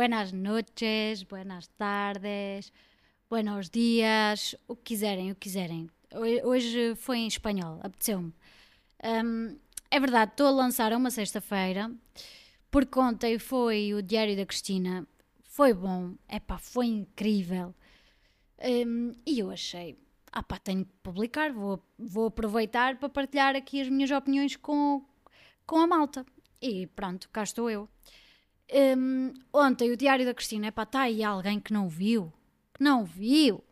Buenas noches, buenas tardes, buenos dias, o que quiserem, o que quiserem. Ho- Hoje foi em espanhol, apeteceu-me. Hum, é verdade, estou a lançar uma sexta-feira, porque ontem foi o Diário da Cristina. Foi bom, epá, foi incrível. Hum, e eu achei, ah pá, tenho que publicar, vou, vou aproveitar para partilhar aqui as minhas opiniões com, com a malta. E pronto, cá estou eu. Hum, ontem o Diário da Cristina, epá, está aí alguém que não viu? Que não viu?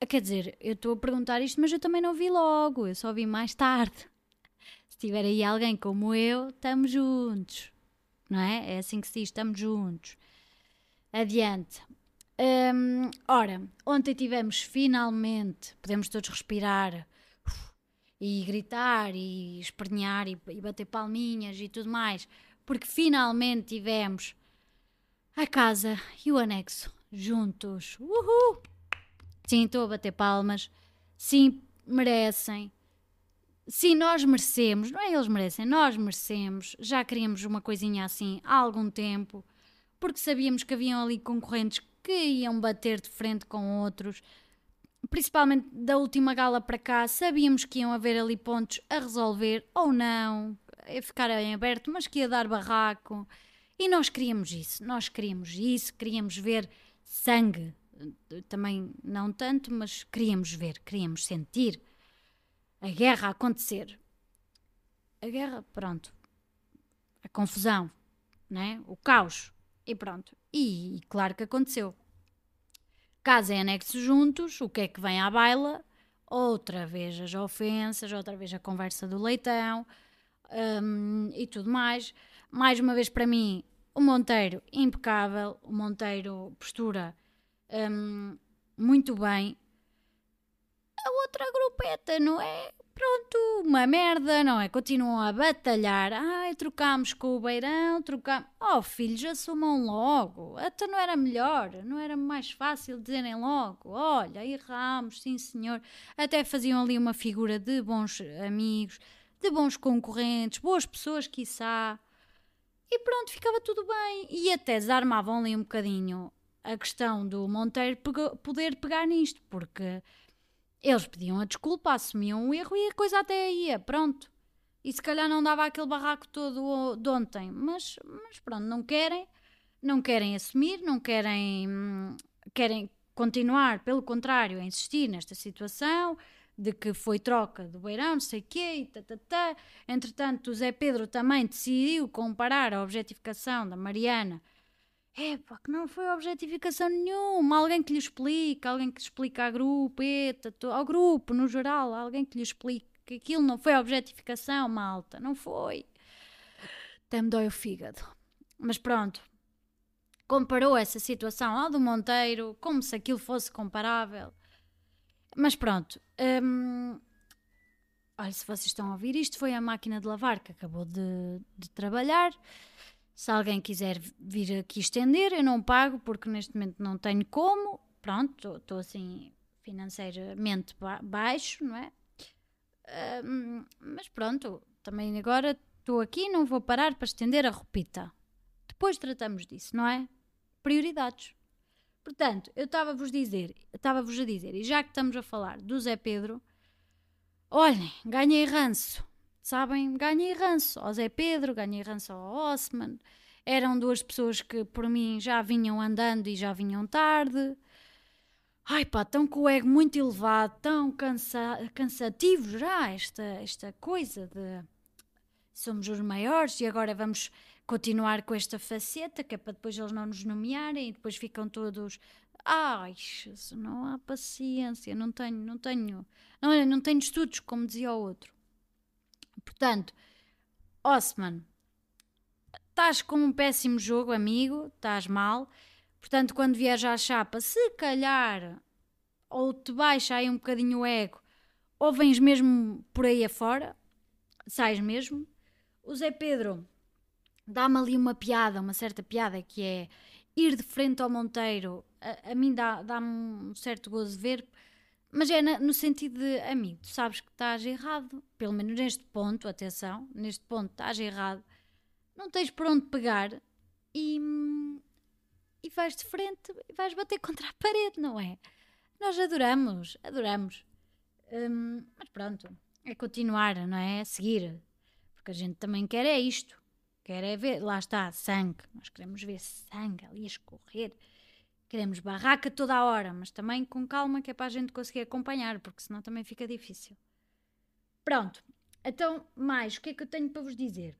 Ah, Quer dizer, eu estou a perguntar isto, mas eu também não vi logo, eu só vi mais tarde. Se tiver aí alguém como eu, estamos juntos. Não é? É assim que se diz, estamos juntos. Adiante. Hum, ora, ontem tivemos finalmente, podemos todos respirar e gritar e espernear e, e bater palminhas e tudo mais, porque finalmente tivemos a casa e o anexo juntos. Uhul! Sim, estou a bater palmas. Sim, merecem. Sim, nós merecemos. Não é eles merecem, nós merecemos. Já queríamos uma coisinha assim há algum tempo, porque sabíamos que haviam ali concorrentes que iam bater de frente com outros. Principalmente da última gala para cá, sabíamos que iam haver ali pontos a resolver ou não, a ficar em aberto, mas que ia dar barraco. E nós queríamos isso, nós queríamos isso, queríamos ver sangue. Também não tanto, mas queríamos ver, queríamos sentir a guerra acontecer. A guerra, pronto. A confusão, né? o caos. E pronto. E, e claro que aconteceu. Casa e anexo juntos, o que é que vem à baila? Outra vez as ofensas, outra vez a conversa do leitão hum, e tudo mais. Mais uma vez para mim, o Monteiro impecável, o Monteiro postura hum, muito bem. A outra grupeta, não é? Pronto, uma merda, não é? Continuam a batalhar. Ai, trocámos com o Beirão, trocámos. Oh, filhos, assumam logo. Até não era melhor, não era mais fácil dizerem logo. Olha, erramos, sim senhor. Até faziam ali uma figura de bons amigos, de bons concorrentes, boas pessoas, quiçá. E pronto, ficava tudo bem. E até desarmavam ali um bocadinho a questão do Monteiro poder pegar nisto, porque eles pediam a desculpa, assumiam o erro e a coisa até ia, pronto. E se calhar não dava aquele barraco todo de ontem, mas, mas pronto, não querem, não querem assumir, não querem, hum, querem continuar, pelo contrário, a insistir nesta situação de que foi troca do Beirão, sei quê, e tatatá. Entretanto, o Zé Pedro também decidiu comparar a objetificação da Mariana é que não foi objetificação nenhuma. Alguém que lhe explique, alguém que explique à grupo, eta, ao grupo no geral, alguém que lhe explique que aquilo não foi objetificação, malta, não foi. Até me dói o fígado. Mas pronto, comparou essa situação ao do Monteiro, como se aquilo fosse comparável. Mas pronto, hum, olha, se vocês estão a ouvir, isto foi a máquina de lavar que acabou de, de trabalhar. Se alguém quiser vir aqui estender, eu não pago porque neste momento não tenho como. Pronto, estou assim financeiramente ba- baixo, não é? Ahm, mas pronto, também agora estou aqui não vou parar para estender a roupita. Depois tratamos disso, não é? Prioridades. Portanto, eu estava-vos dizer, estava-vos a dizer, e já que estamos a falar do Zé Pedro, olhem, ganhei ranço sabem, ganhei ranço ao Zé Pedro, ganhei ranço ao Osman. Eram duas pessoas que por mim já vinham andando e já vinham tarde. Ai pá, estão com o ego muito elevado, tão cansa cansativo já esta, esta coisa de somos os maiores e agora vamos continuar com esta faceta que é para depois eles não nos nomearem e depois ficam todos ai, Jesus, não há paciência, não tenho, não tenho, não, não tenho estudos, como dizia o outro. Portanto, Osman, estás com um péssimo jogo, amigo, estás mal. Portanto, quando vieres à chapa, se calhar ou te baixa aí um bocadinho o ego, ou vens mesmo por aí afora, sais mesmo. O Zé Pedro dá-me ali uma piada, uma certa piada, que é ir de frente ao Monteiro. A, a mim dá- dá-me um certo gozo ver, mas é na- no sentido de, amigo, tu sabes que estás errado. Pelo menos neste ponto, atenção, neste ponto estás errado. não tens por onde pegar e, e vais de frente e vais bater contra a parede, não é? Nós adoramos, adoramos. Hum, mas pronto, é continuar, não é? É seguir. Porque a gente também quer é isto. Quer é ver, lá está, sangue. Nós queremos ver sangue ali a escorrer. Queremos barraca toda a hora, mas também com calma, que é para a gente conseguir acompanhar, porque senão também fica difícil. Pronto, então, mais, o que é que eu tenho para vos dizer?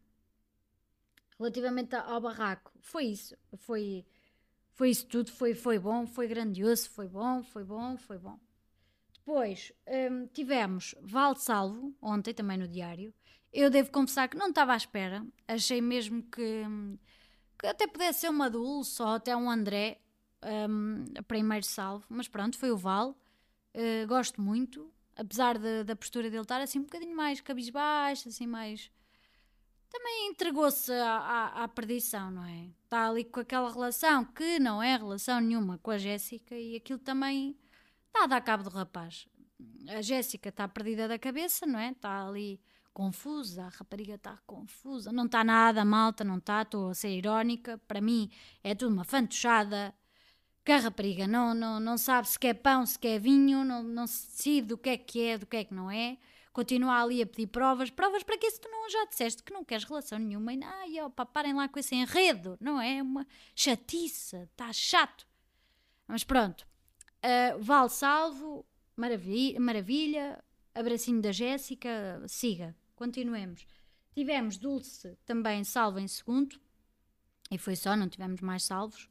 Relativamente ao barraco, foi isso. Foi, foi isso tudo. Foi, foi bom, foi grandioso, foi bom, foi bom, foi bom. Depois hum, tivemos Val Salvo, ontem também no diário. Eu devo confessar que não estava à espera. Achei mesmo que, que até pudesse ser uma Dulce ou até um André, um, primeiro salvo. Mas pronto, foi o Val. Uh, gosto muito. Apesar de, da postura dele estar assim um bocadinho mais cabisbaixo, assim mais. Também entregou-se à, à, à perdição, não é? Está ali com aquela relação que não é relação nenhuma com a Jéssica e aquilo também está a dar cabo do rapaz. A Jéssica está perdida da cabeça, não é? Está ali confusa, a rapariga está confusa. Não está nada, malta, não está, estou a ser irónica. Para mim é tudo uma fantochada. Que a rapariga não, não, não sabe se quer pão, se quer vinho, não, não se decide do que é que é, do que é que não é. Continua ali a pedir provas. Provas para que se tu não já disseste que não queres relação nenhuma. E, ai, opa, parem lá com esse enredo. Não é? Uma chatiça, está chato. Mas pronto, Uh, vale salvo, maravilha, maravilha, abracinho da Jéssica, siga, continuemos. Tivemos Dulce também salvo em segundo, e foi só, não tivemos mais salvos.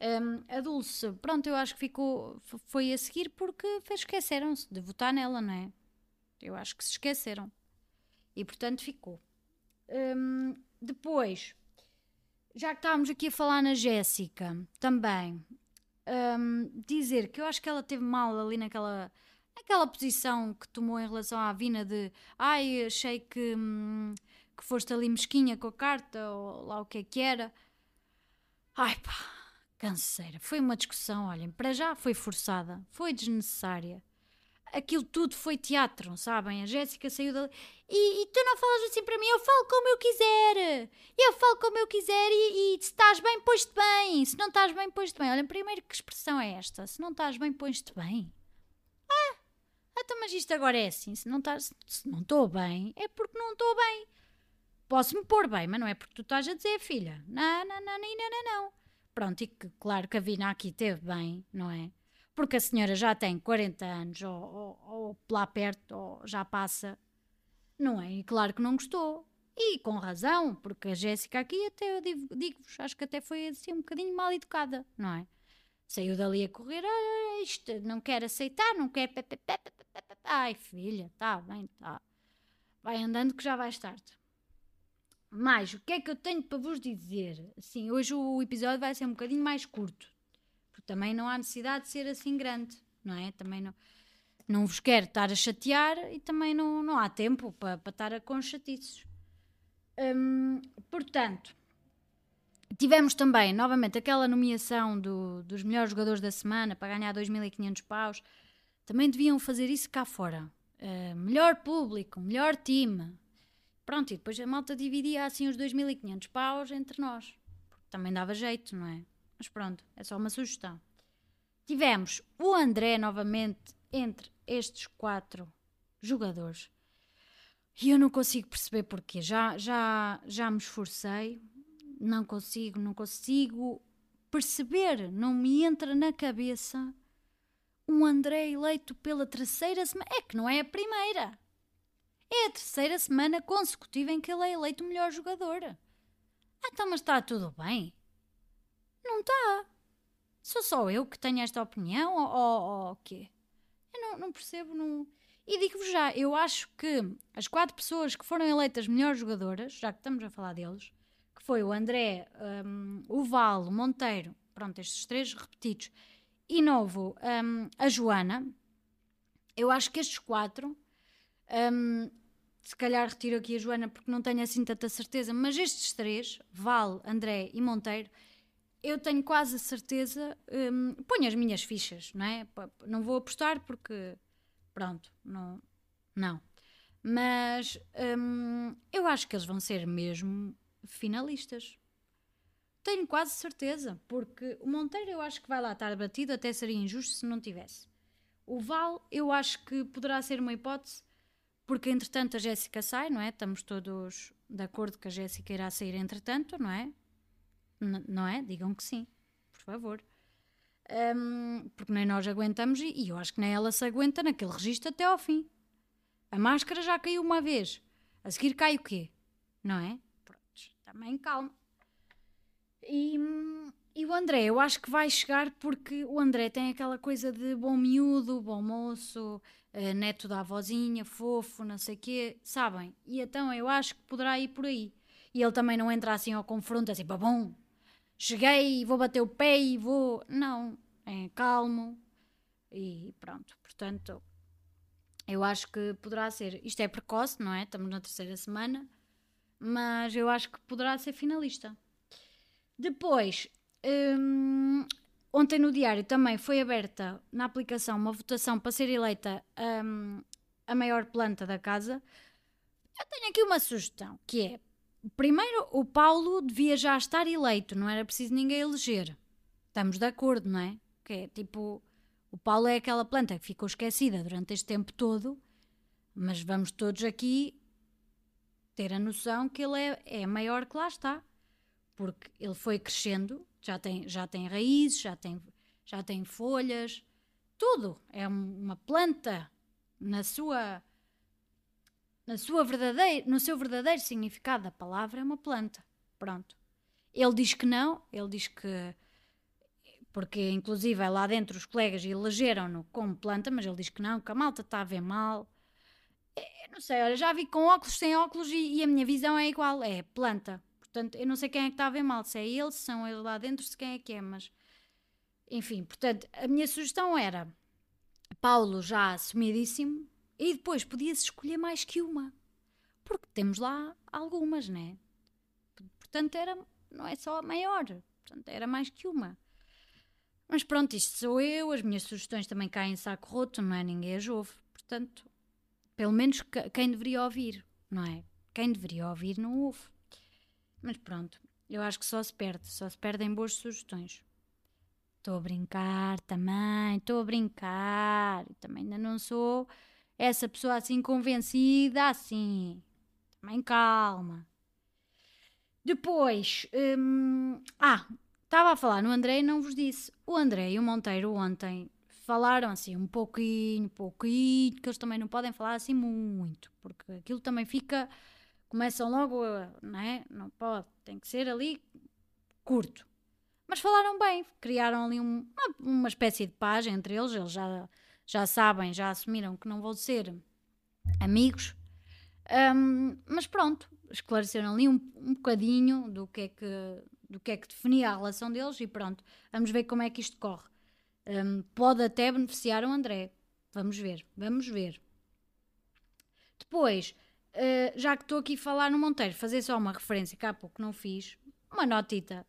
Um, a Dulce, pronto, eu acho que ficou, foi a seguir porque esqueceram-se de votar nela, não é? Eu acho que se esqueceram. E portanto ficou. Um, depois, já que estávamos aqui a falar na Jéssica, também, um, dizer que eu acho que ela teve mal ali naquela, naquela posição que tomou em relação à Vina de ai, achei que, hum, que foste ali mesquinha com a carta ou lá o que é que era. Ai pá, canseira. Foi uma discussão, olhem, para já foi forçada, foi desnecessária aquilo tudo foi teatro, sabem? A Jéssica saiu dali. E, e, tu não falas assim para mim, eu falo como eu quiser. Eu falo como eu quiser e, e se estás bem, pões-te bem. Se não estás bem, pões-te bem. Olha, primeiro que expressão é esta? Se não estás bem, pões-te bem. Ah, então, mas isto agora é assim. Se não estás, se não estou bem, é porque não estou bem. Posso-me pôr bem, mas não é porque tu estás a dizer, filha. Não, não, não, não, não, não. Pronto, e que claro que a Vina aqui teve bem, não é? Porque a senhora já tem 40 anos ou, ou, ou lá perto, ou já passa, não é? E claro que não gostou. E com razão, porque a Jéssica aqui até eu digo-vos, acho que até foi assim um bocadinho mal educada, não é? Saiu dali a correr, ah, isto não quer aceitar, não quer. Ai, filha, tá bem, tá. Vai andando que já vais tarde. Mas o que é que eu tenho para vos dizer? Assim, hoje o episódio vai ser um bocadinho mais curto, também não há necessidade de ser assim grande, não é? Também não, não vos quero estar a chatear e também não, não há tempo para, para estar a com chatices. Hum, portanto, tivemos também novamente aquela nomeação do, dos melhores jogadores da semana para ganhar 2.500 paus. Também deviam fazer isso cá fora. Uh, melhor público, melhor time. Pronto, e depois a malta dividia assim os 2.500 paus entre nós. Também dava jeito, não é? Mas pronto, é só uma sugestão. Tivemos o André novamente entre estes quatro jogadores. E eu não consigo perceber porquê. Já, já, já me esforcei, não consigo, não consigo perceber, não me entra na cabeça um André eleito pela terceira semana. É que não é a primeira. É a terceira semana consecutiva em que ele é eleito melhor jogador. Ah, então, mas está tudo bem. Não está. Sou só eu que tenho esta opinião ou o quê? Eu não, não percebo. Não... E digo-vos já, eu acho que as quatro pessoas que foram eleitas melhores jogadoras, já que estamos a falar deles, que foi o André, um, o Val, o Monteiro, pronto, estes três repetidos, e novo, um, a Joana, eu acho que estes quatro, um, se calhar retiro aqui a Joana porque não tenho assim tanta certeza, mas estes três, Val, André e Monteiro, eu tenho quase a certeza, um, ponho as minhas fichas, não é? Não vou apostar porque, pronto, não. não. Mas um, eu acho que eles vão ser mesmo finalistas. Tenho quase certeza, porque o Monteiro eu acho que vai lá estar batido, até seria injusto se não tivesse. O Val eu acho que poderá ser uma hipótese, porque entretanto a Jéssica sai, não é? Estamos todos de acordo que a Jéssica irá sair entretanto, não é? Não é? Digam que sim, por favor. Um, porque nem nós aguentamos e, e eu acho que nem ela se aguenta naquele registro até ao fim. A máscara já caiu uma vez. A seguir cai o quê? Não é? Pronto, também calma. E, e o André, eu acho que vai chegar porque o André tem aquela coisa de bom miúdo, bom moço, uh, neto da avózinha, fofo, não sei quê, sabem? E então eu acho que poderá ir por aí. E ele também não entra assim ao confronto, assim, bom, cheguei, vou bater o pé e vou. Não, é calmo e pronto. Portanto, eu acho que poderá ser. Isto é precoce, não é? Estamos na terceira semana, mas eu acho que poderá ser finalista. Depois, hum, ontem no diário também foi aberta na aplicação uma votação para ser eleita hum, a maior planta da casa. Eu tenho aqui uma sugestão, que é Primeiro, o Paulo devia já estar eleito, não era preciso ninguém eleger. Estamos de acordo, não é? Que é tipo, o Paulo é aquela planta que ficou esquecida durante este tempo todo, mas vamos todos aqui ter a noção que ele é, é maior que lá está. Porque ele foi crescendo, já tem, já tem raízes, já tem, já tem folhas, tudo. É uma planta na sua na sua verdadeira, no seu verdadeiro significado da palavra, é uma planta. Pronto. Ele diz que não, ele diz que. Porque, inclusive, é lá dentro os colegas elegeram-no como planta, mas ele diz que não, que a malta está a ver mal. É, não sei, olha, já vi com óculos, sem óculos e, e, a minha visão é igual, é planta. Portanto, eu não sei quem é que está a ver mal, se é ele, se são eles lá dentro, se quem é que é, mas. Enfim, portanto, a minha sugestão era Paulo já assumidíssimo, e depois podia-se escolher mais que uma. Porque temos lá algumas, né? Portanto, era, não é só a maior. Portanto, era mais que uma. Mas pronto, isto sou eu, as minhas sugestões também caem em saco roto, não é? Ninguém as ouve. Portanto, pelo menos quem deveria ouvir, não é? Quem deveria ouvir não ouve. Mas pronto, eu acho que só se perde, só se perdem boas sugestões. Estou a brincar também, estou a brincar. Também ainda não sou essa pessoa assim convencida, assim, também calma. Depois, hum, ah, estava a falar no André e não vos disse. O André e o Monteiro ontem falaram assim um pouquinho, pouquinho, que eles também não podem falar assim muito, porque aquilo também fica, começam logo, não é? Não pode, tem que ser ali curto. Mas falaram bem, criaram ali um, uma, uma espécie de paz entre eles, eles já já sabem, já assumiram que não vão ser amigos. Um, mas pronto, esclareceram ali um, um bocadinho do que, é que, do que é que definia a relação deles e pronto, vamos ver como é que isto corre. Um, pode até beneficiar o André. Vamos ver, vamos ver. Depois, uh, já que estou aqui a falar no Monteiro, fazer só uma referência que há pouco não fiz, uma notita,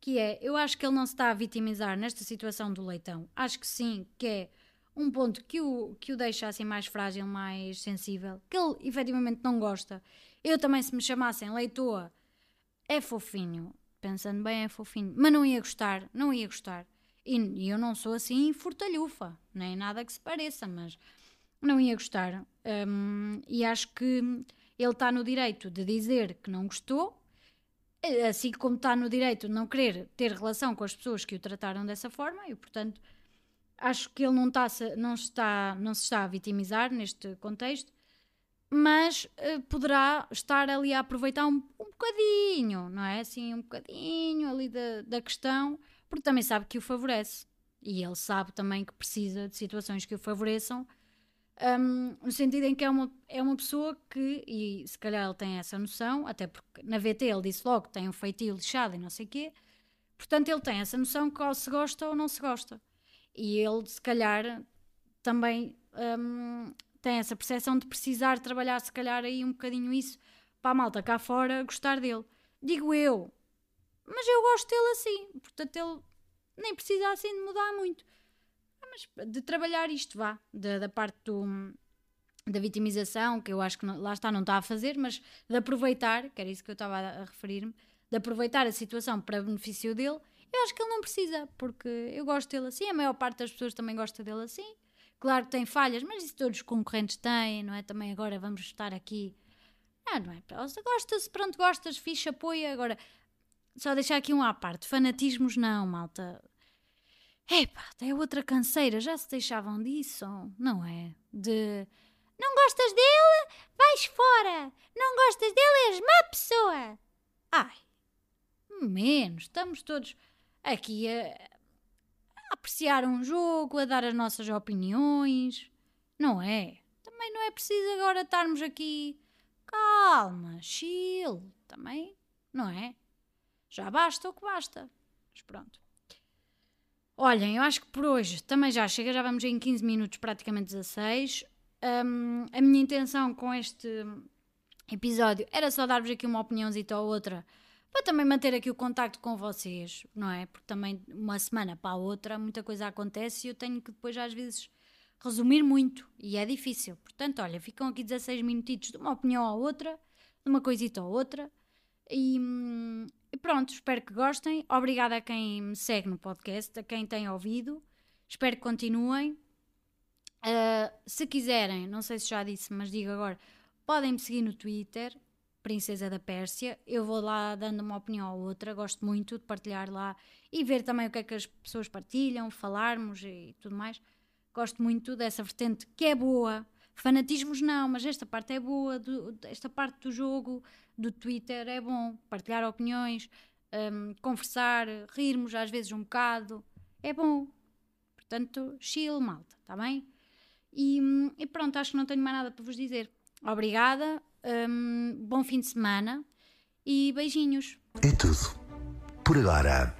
que é, eu acho que ele não se está a vitimizar nesta situação do leitão. Acho que sim, que é um ponto que o, que o deixa assim mais frágil, mais sensível, que ele efetivamente não gosta. Eu também, se me chamassem Leitoa, é fofinho, pensando bem, é fofinho, mas não ia gostar, não ia gostar. E, e eu não sou assim fortalhufa, nem nada que se pareça, mas não ia gostar. Um, e acho que ele está no direito de dizer que não gostou, assim como está no direito de não querer ter relação com as pessoas que o trataram dessa forma, e portanto acho que ele não, está, não, está, não se está a vitimizar neste contexto, mas uh, poderá estar ali a aproveitar um, um bocadinho, não é? Assim, um bocadinho ali da, da questão, porque também sabe que o favorece. E ele sabe também que precisa de situações que o favoreçam, um, no sentido em que é uma, é uma pessoa que, e se calhar ele tem essa noção, até porque na VT ele disse logo que tem um feitio lixado e não sei o quê, portanto ele tem essa noção que ou se gosta ou não se gosta. E ele, se calhar, também um, tem essa percepção de precisar trabalhar, se calhar, aí um bocadinho isso para a malta cá fora gostar dele. Digo eu. Mas eu gosto dele assim. Portanto, ele nem precisa assim de mudar muito. Mas de trabalhar isto, vá. Da, da parte do, da vitimização, que eu acho que não, lá está, não está a fazer, mas de aproveitar, que era isso que eu estava a, a referir-me, de aproveitar a situação para benefício dele, eu acho que ele não precisa, porque eu gosto dele assim, a maior parte das pessoas também gosta dele assim. Claro que tem falhas, mas isso todos os concorrentes têm, não é? Também agora vamos estar aqui. Ah, não é? Se gosta-se, pronto, gostas, fixe, apoia. Agora, só deixar aqui um à parte. Fanatismos não, malta. Epá, é outra canseira, já se deixavam disso, não é? De não gostas dele? Vais fora! Não gostas dele? És má pessoa! Ai, menos, estamos todos aqui a, a apreciar um jogo, a dar as nossas opiniões, não é? Também não é preciso agora estarmos aqui. Calma, chill, também, não é? Já basta o que basta. Mas pronto. Olhem, eu acho que por hoje também já chega, já vamos em 15 minutos, praticamente 16. Um, a minha intenção com este episódio era só dar-vos aqui uma opiniãozita ou outra para também manter aqui o contacto com vocês, não é? Porque também uma semana para a outra muita coisa acontece e eu tenho que depois às vezes resumir muito e é difícil. Portanto, olha, ficam aqui 16 minutitos de uma opinião ou outra, de uma coisita ou outra e, e pronto, espero que gostem. Obrigada a quem me segue no podcast, a quem tem ouvido. Espero que continuem. Uh, se quiserem, não sei se já disse, mas digo agora, podem me seguir no Twitter, Princesa da Pérsia. Eu vou lá dando uma opinião ou outra, gosto muito de partilhar lá e ver também o que é que as pessoas partilham, falarmos e tudo mais. Gosto muito dessa vertente que é boa. Fanatismos não, mas esta parte é boa, do, esta parte do jogo, do Twitter é bom. Partilhar opiniões, um, conversar, rirmos às vezes um bocado, é bom. Portanto, chill, malta, está bem? E, e, pronto, acho que não tenho mais nada para vos dizer. Obrigada, um, bom fim de semana e beijinhos. É tudo. Por agora.